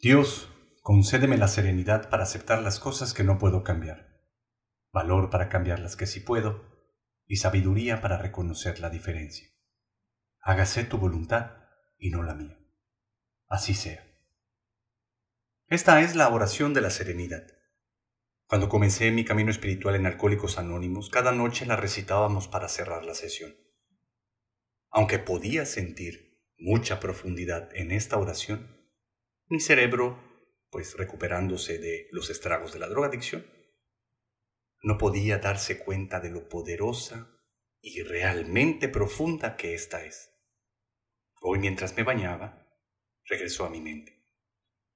Dios, concédeme la serenidad para aceptar las cosas que no puedo cambiar, valor para cambiar las que sí puedo, y sabiduría para reconocer la diferencia. Hágase tu voluntad y no la mía. Así sea. Esta es la oración de la serenidad. Cuando comencé mi camino espiritual en Alcohólicos Anónimos, cada noche la recitábamos para cerrar la sesión. Aunque podía sentir mucha profundidad en esta oración, mi cerebro, pues recuperándose de los estragos de la drogadicción, no podía darse cuenta de lo poderosa y realmente profunda que ésta es. Hoy mientras me bañaba, regresó a mi mente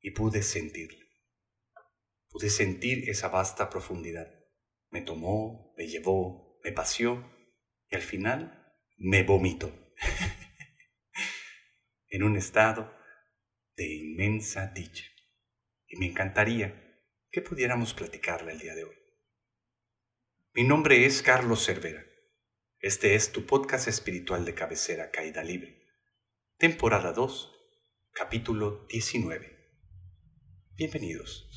y pude sentirla. Pude sentir esa vasta profundidad. Me tomó, me llevó, me paseó y al final me vomitó. en un estado de inmensa dicha. Y me encantaría que pudiéramos platicarla el día de hoy. Mi nombre es Carlos Cervera. Este es tu podcast espiritual de cabecera Caída Libre. Temporada 2, capítulo 19. Bienvenidos.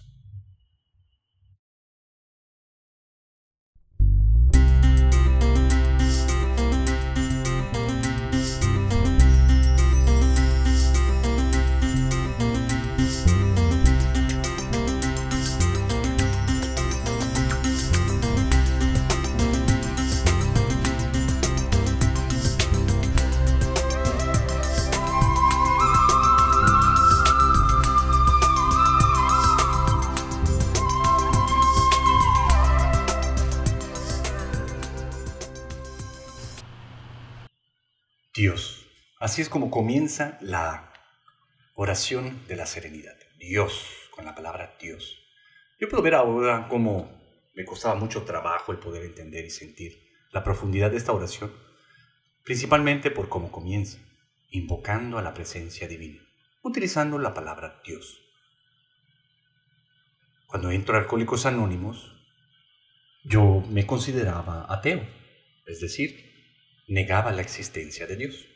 Así es como comienza la oración de la serenidad. Dios, con la palabra Dios. Yo puedo ver ahora cómo me costaba mucho trabajo el poder entender y sentir la profundidad de esta oración, principalmente por cómo comienza, invocando a la presencia divina, utilizando la palabra Dios. Cuando entro a Alcohólicos Anónimos, yo me consideraba ateo, es decir, negaba la existencia de Dios.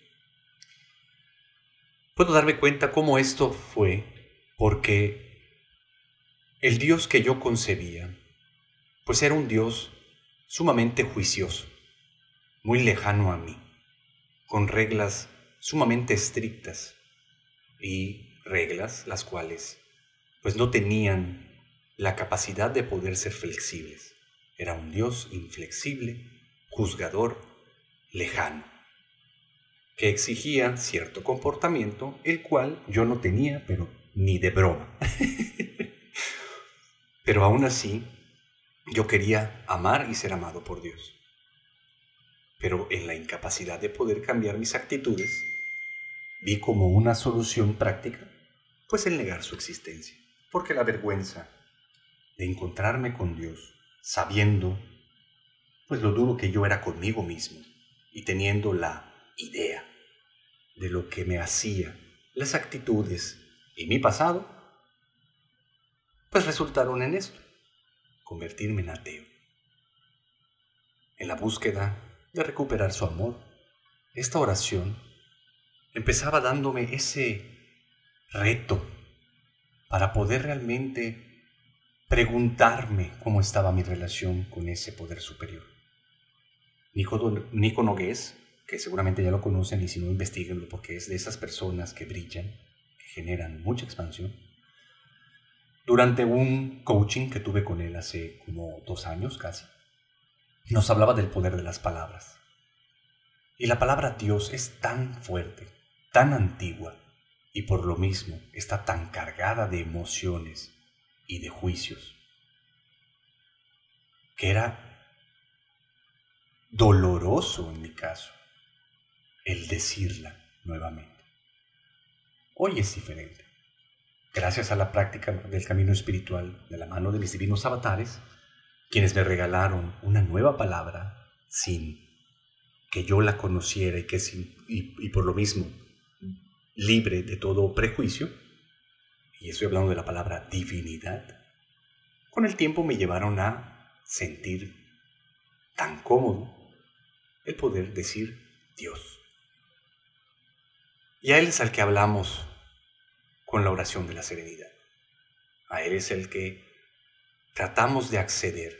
Puedo darme cuenta cómo esto fue porque el Dios que yo concebía, pues era un Dios sumamente juicioso, muy lejano a mí, con reglas sumamente estrictas y reglas las cuales pues no tenían la capacidad de poder ser flexibles. Era un Dios inflexible, juzgador lejano, que exigía cierto comportamiento, el cual yo no tenía, pero ni de broma. pero aún así, yo quería amar y ser amado por Dios. Pero en la incapacidad de poder cambiar mis actitudes, vi como una solución práctica, pues el negar su existencia, porque la vergüenza de encontrarme con Dios, sabiendo, pues lo duro que yo era conmigo mismo, y teniendo la idea de lo que me hacía, las actitudes y mi pasado, pues resultaron en esto, convertirme en ateo. En la búsqueda de recuperar su amor, esta oración empezaba dándome ese reto para poder realmente preguntarme cómo estaba mi relación con ese poder superior. Nico, Nogués, que seguramente ya lo conocen y si no, investiguenlo porque es de esas personas que brillan, que generan mucha expansión. Durante un coaching que tuve con él hace como dos años casi, nos hablaba del poder de las palabras. Y la palabra Dios es tan fuerte, tan antigua, y por lo mismo está tan cargada de emociones y de juicios, que era doloroso en mi caso el decirla nuevamente. Hoy es diferente. Gracias a la práctica del camino espiritual de la mano de mis divinos avatares, quienes me regalaron una nueva palabra sin que yo la conociera y que sin, y por lo mismo libre de todo prejuicio, y estoy hablando de la palabra divinidad, con el tiempo me llevaron a sentir tan cómodo el poder decir Dios. Y a Él es al que hablamos con la oración de la serenidad. A Él es el que tratamos de acceder,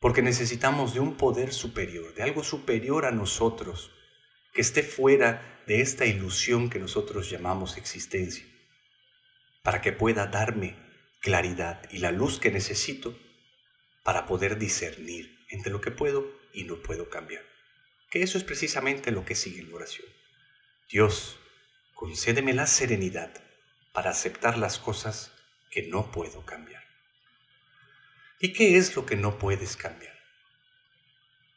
porque necesitamos de un poder superior, de algo superior a nosotros, que esté fuera de esta ilusión que nosotros llamamos existencia, para que pueda darme claridad y la luz que necesito para poder discernir entre lo que puedo y no puedo cambiar. Que eso es precisamente lo que sigue en la oración. Dios, concédeme la serenidad para aceptar las cosas que no puedo cambiar. ¿Y qué es lo que no puedes cambiar?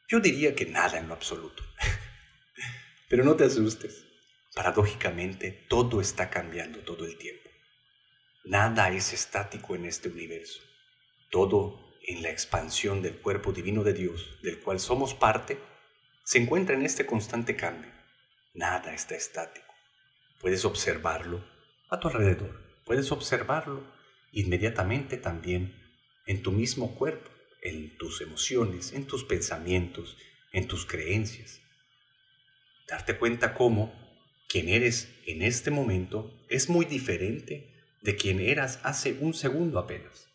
Yo diría que nada en lo absoluto. Pero no te asustes. Paradójicamente, todo está cambiando todo el tiempo. Nada es estático en este universo. Todo en la expansión del cuerpo divino de Dios, del cual somos parte, se encuentra en este constante cambio. Nada está estático. Puedes observarlo a tu alrededor. Puedes observarlo inmediatamente también en tu mismo cuerpo, en tus emociones, en tus pensamientos, en tus creencias. Darte cuenta cómo quien eres en este momento es muy diferente de quien eras hace un segundo apenas.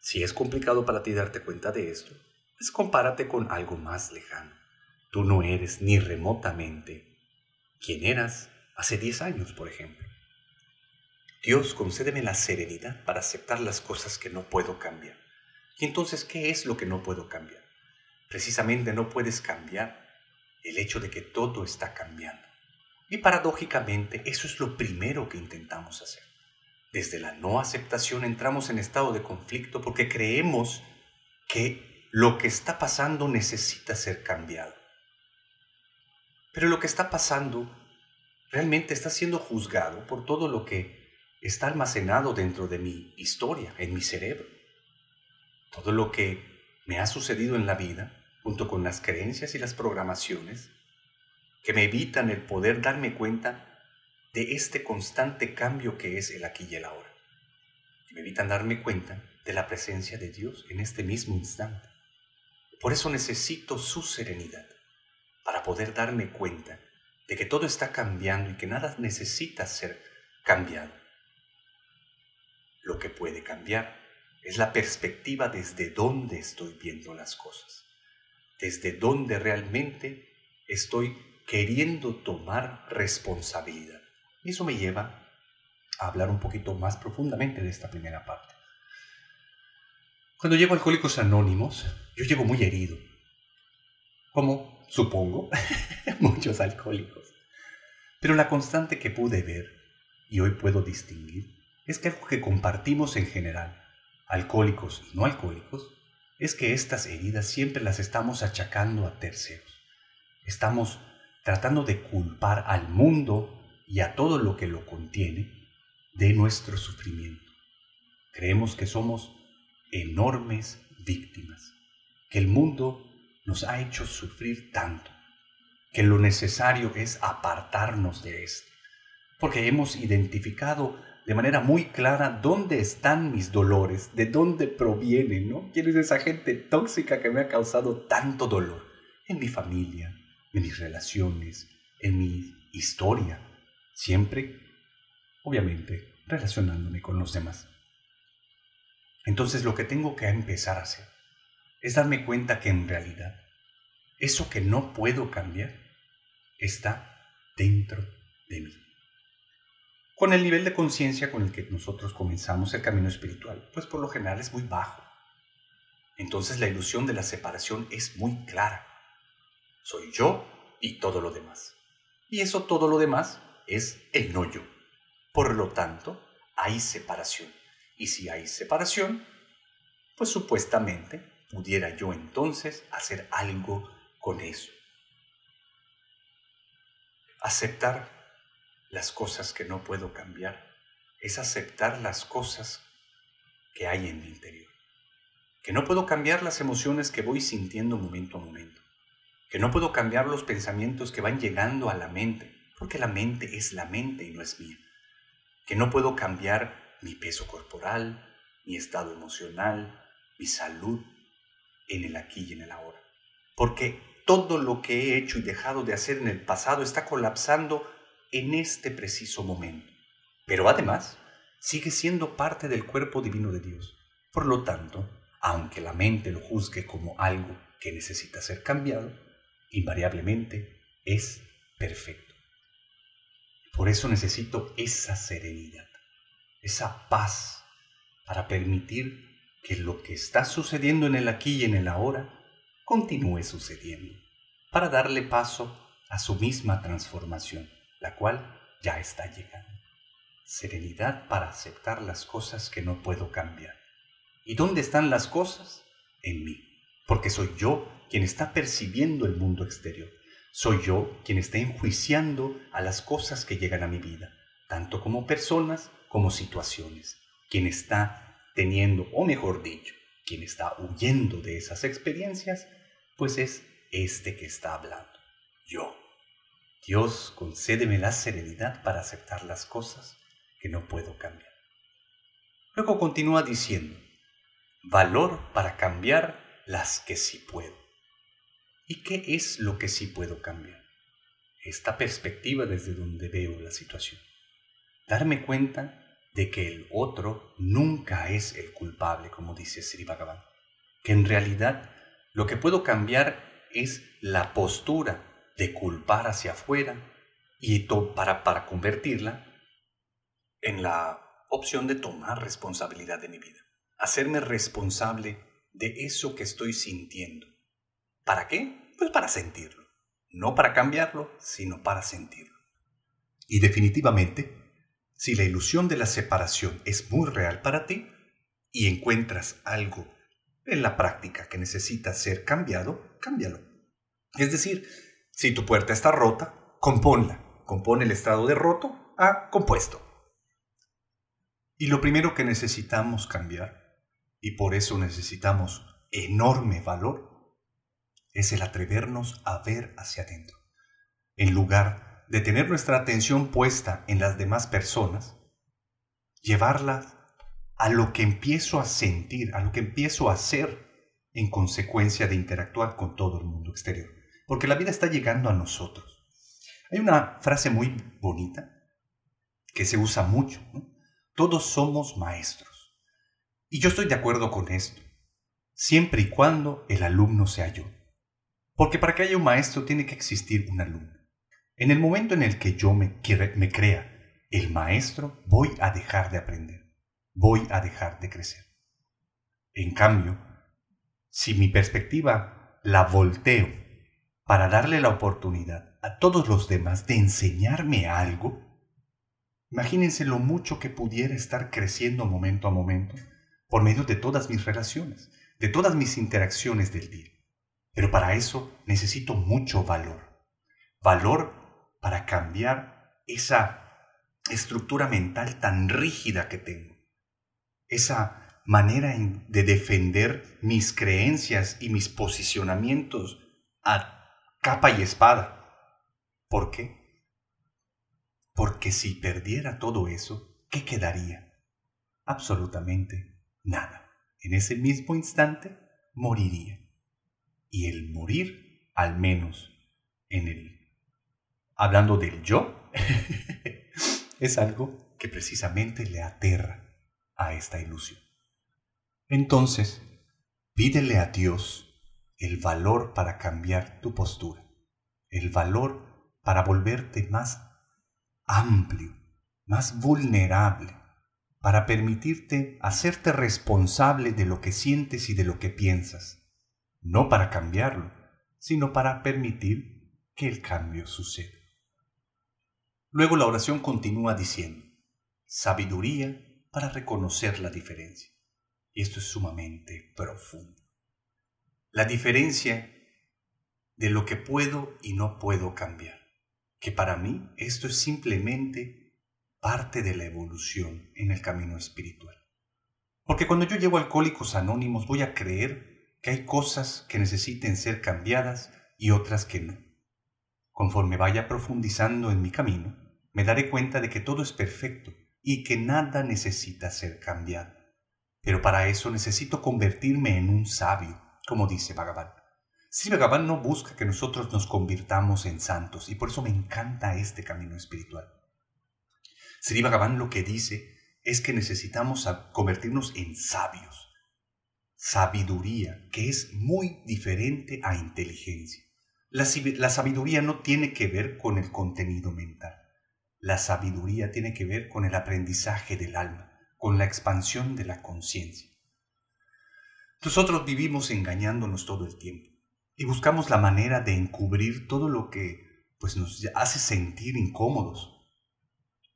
Si es complicado para ti darte cuenta de esto, pues compárate con algo más lejano. Tú no eres ni remotamente quien eras hace 10 años, por ejemplo. Dios, concédeme la serenidad para aceptar las cosas que no puedo cambiar. Y entonces, ¿qué es lo que no puedo cambiar? Precisamente no puedes cambiar el hecho de que todo está cambiando. Y paradójicamente, eso es lo primero que intentamos hacer. Desde la no aceptación entramos en estado de conflicto porque creemos que lo que está pasando necesita ser cambiado. Pero lo que está pasando realmente está siendo juzgado por todo lo que está almacenado dentro de mi historia, en mi cerebro. Todo lo que me ha sucedido en la vida, junto con las creencias y las programaciones, que me evitan el poder darme cuenta de este constante cambio que es el aquí y el ahora. Que me evitan darme cuenta de la presencia de Dios en este mismo instante. Por eso necesito su serenidad, para poder darme cuenta de que todo está cambiando y que nada necesita ser cambiado. Lo que puede cambiar es la perspectiva desde donde estoy viendo las cosas, desde donde realmente estoy queriendo tomar responsabilidad. Y eso me lleva a hablar un poquito más profundamente de esta primera parte. Cuando llego a Alcohólicos Anónimos, yo llego muy herido, como supongo muchos alcohólicos. Pero la constante que pude ver y hoy puedo distinguir es que algo que compartimos en general, alcohólicos y no alcohólicos, es que estas heridas siempre las estamos achacando a terceros. Estamos tratando de culpar al mundo y a todo lo que lo contiene de nuestro sufrimiento. Creemos que somos enormes víctimas, que el mundo nos ha hecho sufrir tanto, que lo necesario es apartarnos de esto, porque hemos identificado de manera muy clara dónde están mis dolores, de dónde provienen, ¿no? ¿Quién es esa gente tóxica que me ha causado tanto dolor? En mi familia, en mis relaciones, en mi historia, siempre, obviamente, relacionándome con los demás. Entonces lo que tengo que empezar a hacer es darme cuenta que en realidad eso que no puedo cambiar está dentro de mí con el nivel de conciencia con el que nosotros comenzamos el camino espiritual, pues por lo general es muy bajo. Entonces la ilusión de la separación es muy clara. Soy yo y todo lo demás. Y eso todo lo demás es el no yo. Por lo tanto, hay separación. Y si hay separación, pues supuestamente pudiera yo entonces hacer algo con eso. Aceptar las cosas que no puedo cambiar, es aceptar las cosas que hay en mi interior. Que no puedo cambiar las emociones que voy sintiendo momento a momento. Que no puedo cambiar los pensamientos que van llegando a la mente, porque la mente es la mente y no es mía. Que no puedo cambiar mi peso corporal, mi estado emocional, mi salud en el aquí y en el ahora. Porque todo lo que he hecho y dejado de hacer en el pasado está colapsando en este preciso momento. Pero además, sigue siendo parte del cuerpo divino de Dios. Por lo tanto, aunque la mente lo juzgue como algo que necesita ser cambiado, invariablemente es perfecto. Por eso necesito esa serenidad, esa paz, para permitir que lo que está sucediendo en el aquí y en el ahora continúe sucediendo, para darle paso a su misma transformación, la cual ya está llegando. Serenidad para aceptar las cosas que no puedo cambiar. ¿Y dónde están las cosas? En mí, porque soy yo quien está percibiendo el mundo exterior. Soy yo quien está enjuiciando a las cosas que llegan a mi vida, tanto como personas como situaciones. Quien está teniendo, o mejor dicho, quien está huyendo de esas experiencias, pues es este que está hablando, yo. Dios, concédeme la serenidad para aceptar las cosas que no puedo cambiar. Luego continúa diciendo, valor para cambiar las que sí puedo. ¿Y qué es lo que sí puedo cambiar? Esta perspectiva desde donde veo la situación. Darme cuenta de que el otro nunca es el culpable, como dice Sri Bhagavan. Que en realidad lo que puedo cambiar es la postura de culpar hacia afuera y para, para convertirla en la opción de tomar responsabilidad de mi vida. Hacerme responsable de eso que estoy sintiendo. ¿Para qué? Pues para sentirlo. No para cambiarlo, sino para sentirlo. Y definitivamente, si la ilusión de la separación es muy real para ti y encuentras algo en la práctica que necesita ser cambiado, cámbialo. Es decir, si tu puerta está rota, compónla. Compone el estado de roto a compuesto. Y lo primero que necesitamos cambiar, y por eso necesitamos enorme valor, es el atrevernos a ver hacia adentro. En lugar de tener nuestra atención puesta en las demás personas, llevarlas a lo que empiezo a sentir, a lo que empiezo a hacer en consecuencia de interactuar con todo el mundo exterior porque la vida está llegando a nosotros. Hay una frase muy bonita que se usa mucho. Todos somos maestros. Y yo estoy de acuerdo con esto, siempre y cuando el alumno sea yo. Porque para que haya un maestro tiene que existir un alumno. En el momento en el que yo me, me crea el maestro, voy a dejar de aprender, voy a dejar de crecer. En cambio, si mi perspectiva la volteo para darle la oportunidad a todos los demás de enseñarme algo, imagínense lo mucho que pudiera estar creciendo momento a momento por medio de todas mis relaciones, de todas mis interacciones del día. Pero para eso necesito mucho valor. Valor para cambiar esa estructura mental tan rígida que tengo. Esa manera de defender mis creencias y mis posicionamientos a capa y espada. ¿Por qué? Porque si perdiera todo eso, ¿qué quedaría? Absolutamente nada. En ese mismo instante moriría. Y el morir, al menos en el... Hablando del yo, es algo que precisamente le aterra a esta ilusión. Entonces, pídele a Dios el valor para cambiar tu postura, el valor para volverte más amplio, más vulnerable, para permitirte hacerte responsable de lo que sientes y de lo que piensas, no para cambiarlo, sino para permitir que el cambio suceda. Luego la oración continúa diciendo, sabiduría para reconocer la diferencia. Y esto es sumamente profundo la diferencia de lo que puedo y no puedo cambiar. Que para mí esto es simplemente parte de la evolución en el camino espiritual. Porque cuando yo llevo alcohólicos anónimos voy a creer que hay cosas que necesiten ser cambiadas y otras que no. Conforme vaya profundizando en mi camino, me daré cuenta de que todo es perfecto y que nada necesita ser cambiado. Pero para eso necesito convertirme en un sabio, como dice Bhagavan. Sí, Bhagavan no busca que nosotros nos convirtamos en santos y por eso me encanta este camino espiritual. Sri Bhagavan lo que dice es que necesitamos convertirnos en sabios. Sabiduría, que es muy diferente a inteligencia. La, la sabiduría no tiene que ver con el contenido mental. La sabiduría tiene que ver con el aprendizaje del alma, con la expansión de la conciencia. Nosotros vivimos engañándonos todo el tiempo y buscamos la manera de encubrir todo lo que pues nos hace sentir incómodos.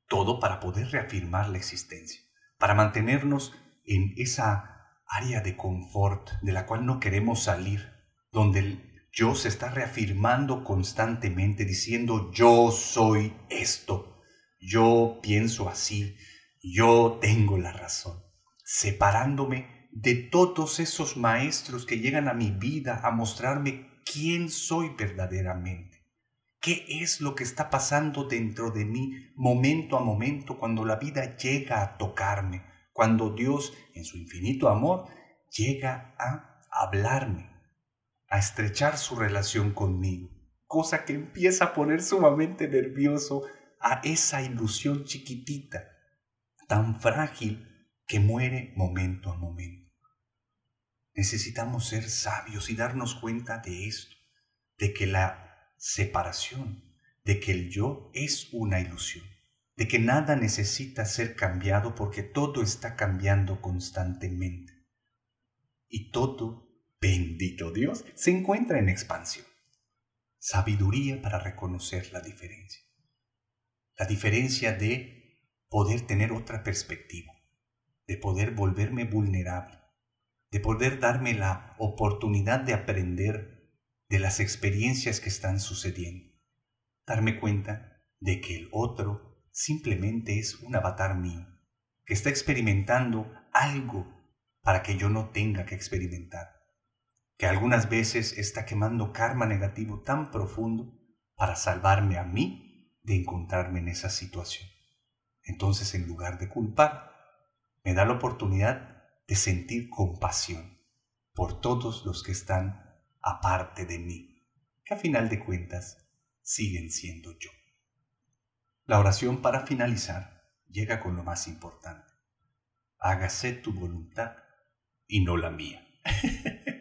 Todo para poder reafirmar la existencia, para mantenernos en esa área de confort de la cual no queremos salir, donde el yo se está reafirmando constantemente diciendo yo soy esto, yo pienso así, yo tengo la razón, separándome de todos esos maestros que llegan a mi vida a mostrarme quién soy verdaderamente. ¿Qué es lo que está pasando dentro de mí momento a momento cuando la vida llega a tocarme, cuando Dios en su infinito amor llega a hablarme, a estrechar su relación conmigo, cosa que empieza a poner sumamente nervioso a esa ilusión chiquitita, tan frágil que muere momento a momento. Necesitamos ser sabios y darnos cuenta de esto, de que la separación, de que el yo es una ilusión, de que nada necesita ser cambiado porque todo está cambiando constantemente. Y todo, bendito Dios, se encuentra en expansión. Sabiduría para reconocer la diferencia. La diferencia de poder tener otra perspectiva, de poder volverme vulnerable, de poder darme la oportunidad de aprender de las experiencias que están sucediendo. Darme cuenta de que el otro simplemente es un avatar mío, que está experimentando algo para que yo no tenga que experimentar, que algunas veces está quemando karma negativo tan profundo para salvarme a mí de encontrarme en esa situación. Entonces, en lugar de culpar, me da la oportunidad de sentir compasión por todos los que están aparte de mí, que a final de cuentas siguen siendo yo. La oración para finalizar llega con lo más importante. Hágase tu voluntad y no la mía.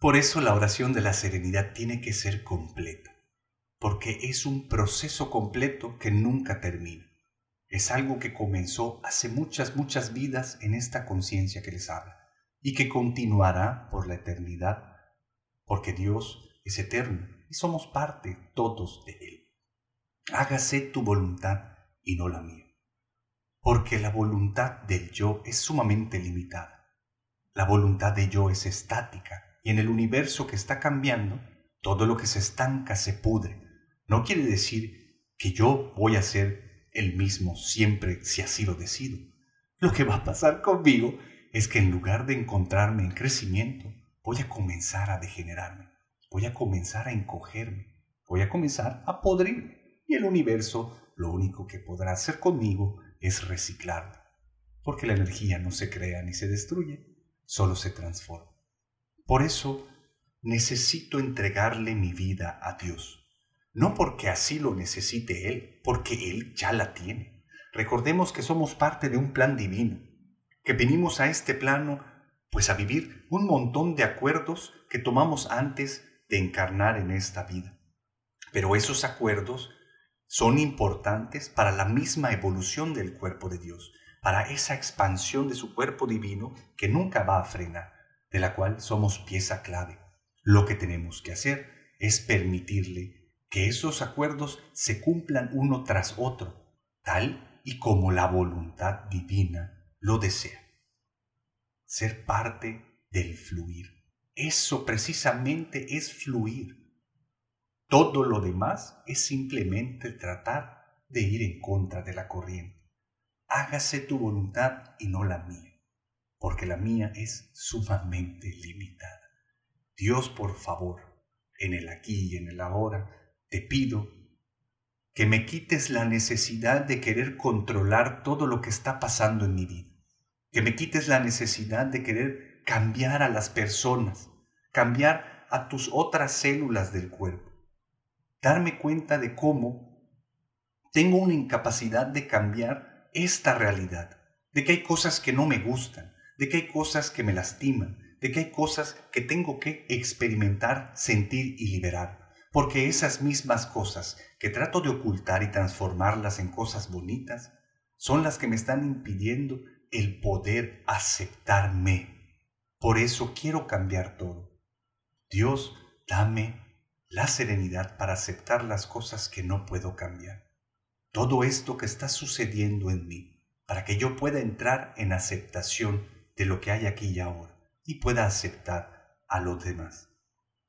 Por eso la oración de la serenidad tiene que ser completa, porque es un proceso completo que nunca termina. Es algo que comenzó hace muchas, muchas vidas en esta conciencia que les habla y que continuará por la eternidad, porque Dios es eterno y somos parte todos de Él. Hágase tu voluntad y no la mía, porque la voluntad del yo es sumamente limitada. La voluntad de yo es estática y en el universo que está cambiando, todo lo que se estanca se pudre. No quiere decir que yo voy a ser el mismo siempre si así lo decido. Lo que va a pasar conmigo es que en lugar de encontrarme en crecimiento, voy a comenzar a degenerarme, voy a comenzar a encogerme, voy a comenzar a podrirme. Y el universo lo único que podrá hacer conmigo es reciclarme, porque la energía no se crea ni se destruye, solo se transforma. Por eso necesito entregarle mi vida a Dios no porque así lo necesite Él, porque Él ya la tiene. Recordemos que somos parte de un plan divino, que venimos a este plano pues a vivir un montón de acuerdos que tomamos antes de encarnar en esta vida. Pero esos acuerdos son importantes para la misma evolución del cuerpo de Dios, para esa expansión de su cuerpo divino que nunca va a frenar, de la cual somos pieza clave. Lo que tenemos que hacer es permitirle que esos acuerdos se cumplan uno tras otro, tal y como la voluntad divina lo desea. Ser parte del fluir. Eso precisamente es fluir. Todo lo demás es simplemente tratar de ir en contra de la corriente. Hágase tu voluntad y no la mía, porque la mía es sumamente limitada. Dios, por favor, en el aquí y en el ahora, te pido que me quites la necesidad de querer controlar todo lo que está pasando en mi vida, que me quites la necesidad de querer cambiar a las personas, cambiar a tus otras células del cuerpo, darme cuenta de cómo tengo una incapacidad de cambiar esta realidad, de que hay cosas que no me gustan, de que hay cosas que me lastiman, de que hay cosas que tengo que experimentar, sentir y liberar. Porque esas mismas cosas que trato de ocultar y transformarlas en cosas bonitas, son las que me están impidiendo el poder aceptarme. Por eso quiero cambiar todo. Dios, dame la serenidad para aceptar las cosas que no puedo cambiar. Todo esto que está sucediendo en mí, para que yo pueda entrar en aceptación de lo que hay aquí y ahora y pueda aceptar a los demás.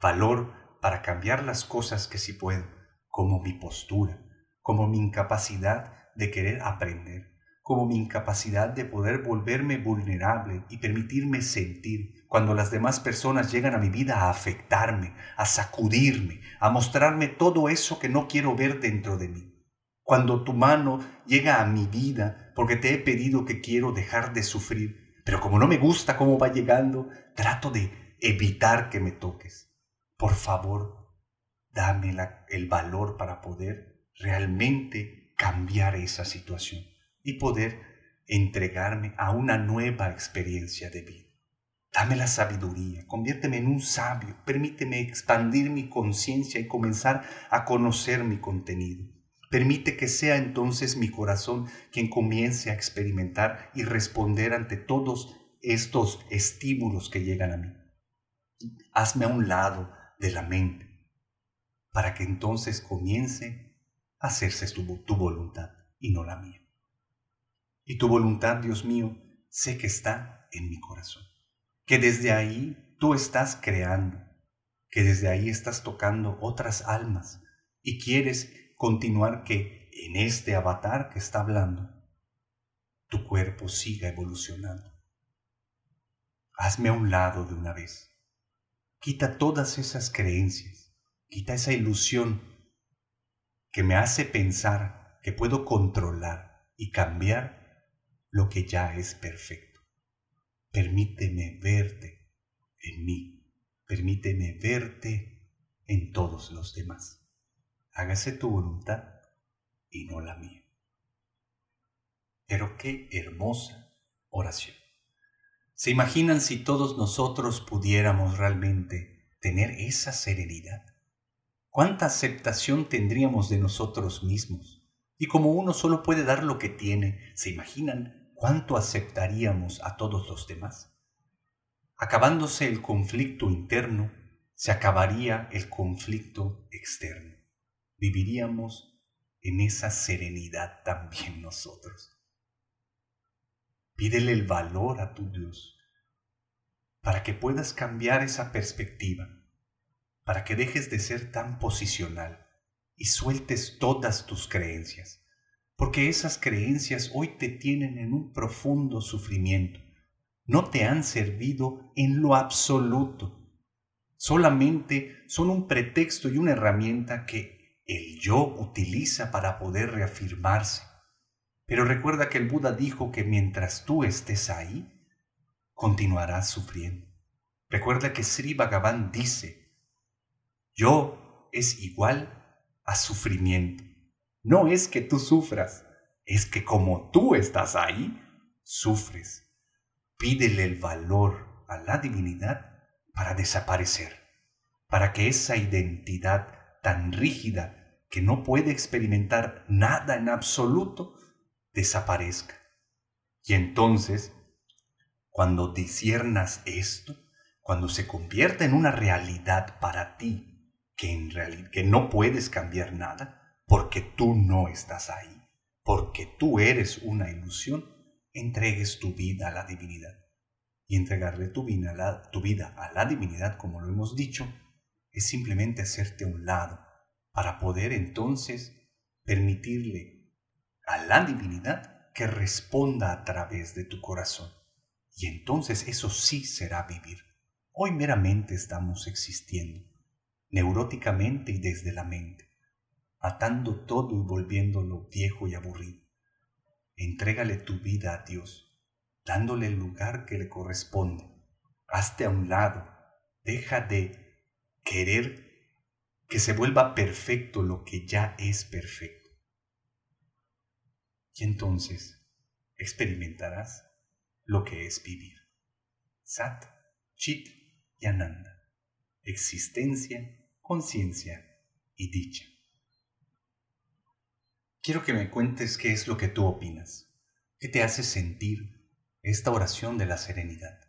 Valor para cambiar las cosas que sí puedo, como mi postura, como mi incapacidad de querer aprender, como mi incapacidad de poder volverme vulnerable y permitirme sentir cuando las demás personas llegan a mi vida a afectarme, a sacudirme, a mostrarme todo eso que no quiero ver dentro de mí. Cuando tu mano llega a mi vida porque te he pedido que quiero dejar de sufrir, pero como no me gusta cómo va llegando, trato de evitar que me toques. Por favor, dame el valor para poder realmente cambiar esa situación y poder entregarme a una nueva experiencia de vida. Dame la sabiduría, conviérteme en un sabio, permíteme expandir mi conciencia y comenzar a conocer mi contenido. Permite que sea entonces mi corazón quien comience a experimentar y responder ante todos estos estímulos que llegan a mí. Hazme a un lado de la mente para que entonces comience a hacerse tu, tu voluntad y no la mía. Y tu voluntad, Dios mío, sé que está en mi corazón. Que desde ahí tú estás creando, que desde ahí estás tocando otras almas y quieres continuar que en este avatar que está hablando, tu cuerpo siga evolucionando. Hazme a un lado de una vez. Quita todas esas creencias, quita esa ilusión que me hace pensar que puedo controlar y cambiar lo que ya es perfecto. Permíteme verte en mí, permíteme verte en todos los demás. Hágase tu voluntad y no la mía. Pero qué hermosa oración. ¿Se imaginan si todos nosotros pudiéramos realmente tener esa serenidad? ¿Cuánta aceptación tendríamos de nosotros mismos? Y como uno solo puede dar lo que tiene, ¿se imaginan ¿cuánto aceptaríamos a todos los demás? Acabándose el conflicto interno, se acabaría el conflicto externo. Viviríamos en esa serenidad también nosotros. Pídele el valor a tu Dios para que puedas cambiar esa perspectiva, para que dejes de ser tan posicional y sueltes todas tus creencias porque esas creencias hoy te tienen en un profundo sufrimiento. No te han servido en lo absoluto. Solamente son un pretexto y una herramienta que el yo utiliza para poder reafirmarse. Pero recuerda que el Buda dijo que mientras tú estés ahí, continuarás sufriendo. Recuerda que Sri Bhagavan dice, yo es igual a sufrimiento. No es que tú sufras, es que como tú estás ahí, sufres. Pídele el valor a la divinidad para desaparecer, para que esa identidad tan rígida que no puede experimentar nada en absoluto, desaparezca. Y entonces, cuando disiernas esto, cuando se convierta en una realidad para ti, que, en realidad, que no puedes cambiar nada, porque tú no estás ahí, porque tú eres una ilusión, entregues tu vida a la divinidad. Y entregarle tu vida, a la, tu vida a la divinidad, como lo hemos dicho, es simplemente hacerte a un lado para poder entonces permitirle a la divinidad que responda a través de tu corazón. Y entonces eso sí será vivir. Hoy meramente estamos existiendo, neuróticamente y desde la mente atando todo y volviéndolo viejo y aburrido. Entrégale tu vida a Dios, dándole el lugar que le corresponde. Hazte a un lado, deja de querer que se vuelva perfecto lo que ya es perfecto. y entonces experimentarás lo que es vivir. Sat, Chit y Ananda. Existencia, conciencia y dicha. Quiero que me cuentes qué es lo que tú opinas, qué te hace sentir esta oración de la serenidad.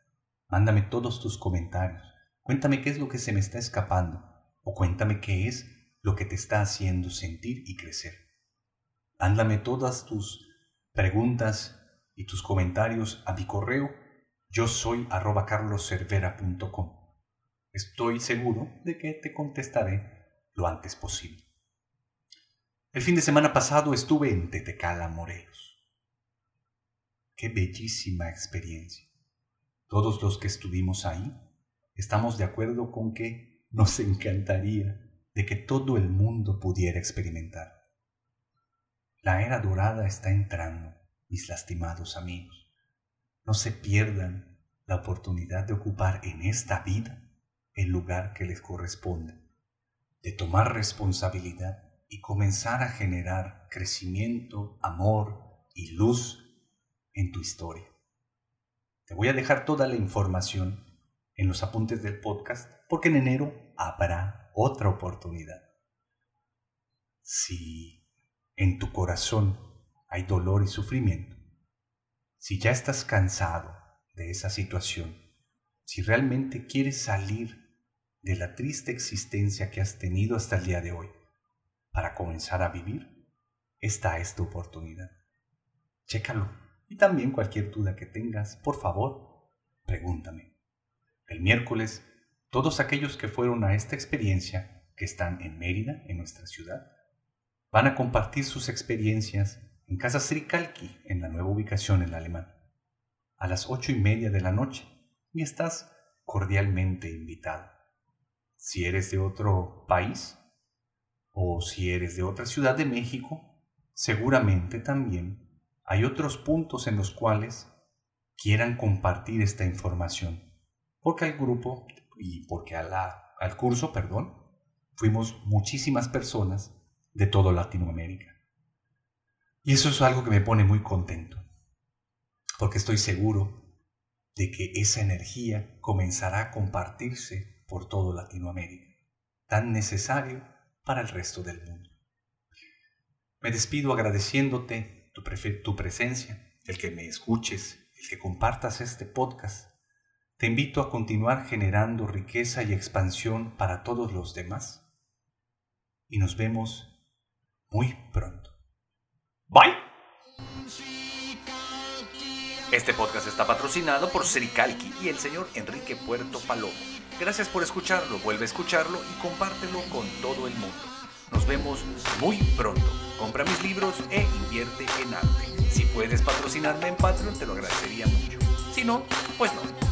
Mándame todos tus comentarios, cuéntame qué es lo que se me está escapando o cuéntame qué es lo que te está haciendo sentir y crecer. Mándame todas tus preguntas y tus comentarios a mi correo yo soy arroba carloservera.com. Estoy seguro de que te contestaré lo antes posible. El fin de semana pasado estuve en Tetecala, Morelos. Qué bellísima experiencia. Todos los que estuvimos ahí estamos de acuerdo con que nos encantaría de que todo el mundo pudiera experimentar. La era dorada está entrando, mis lastimados amigos. No se pierdan la oportunidad de ocupar en esta vida el lugar que les corresponde, de tomar responsabilidad y comenzar a generar crecimiento, amor y luz en tu historia. Te voy a dejar toda la información en los apuntes del podcast porque en enero habrá otra oportunidad. Si en tu corazón hay dolor y sufrimiento, si ya estás cansado de esa situación, si realmente quieres salir de la triste existencia que has tenido hasta el día de hoy, para comenzar a vivir, esta es tu oportunidad. Chécalo. Y también cualquier duda que tengas, por favor, pregúntame. El miércoles, todos aquellos que fueron a esta experiencia, que están en Mérida, en nuestra ciudad, van a compartir sus experiencias en Casa Srikalki, en la nueva ubicación en alemán, a las ocho y media de la noche, y estás cordialmente invitado. Si eres de otro país, o si eres de otra ciudad de México, seguramente también hay otros puntos en los cuales quieran compartir esta información. Porque al grupo y porque al curso, perdón, fuimos muchísimas personas de toda Latinoamérica. Y eso es algo que me pone muy contento, porque estoy seguro de que esa energía comenzará a compartirse por todo Latinoamérica, tan necesario para el resto del mundo. Me despido agradeciéndote tu, tu presencia, el que me escuches, el que compartas este podcast. Te invito a continuar generando riqueza y expansión para todos los demás. Y nos vemos muy pronto. Bye. Este podcast está patrocinado por Sericalqui y el señor Enrique Puerto Palomo. Gracias por escucharlo, vuelve a escucharlo y compártelo con todo el mundo. Nos vemos muy pronto. Compra mis libros e invierte en arte. Si puedes patrocinarme en Patreon, te lo agradecería mucho. Si no, pues no.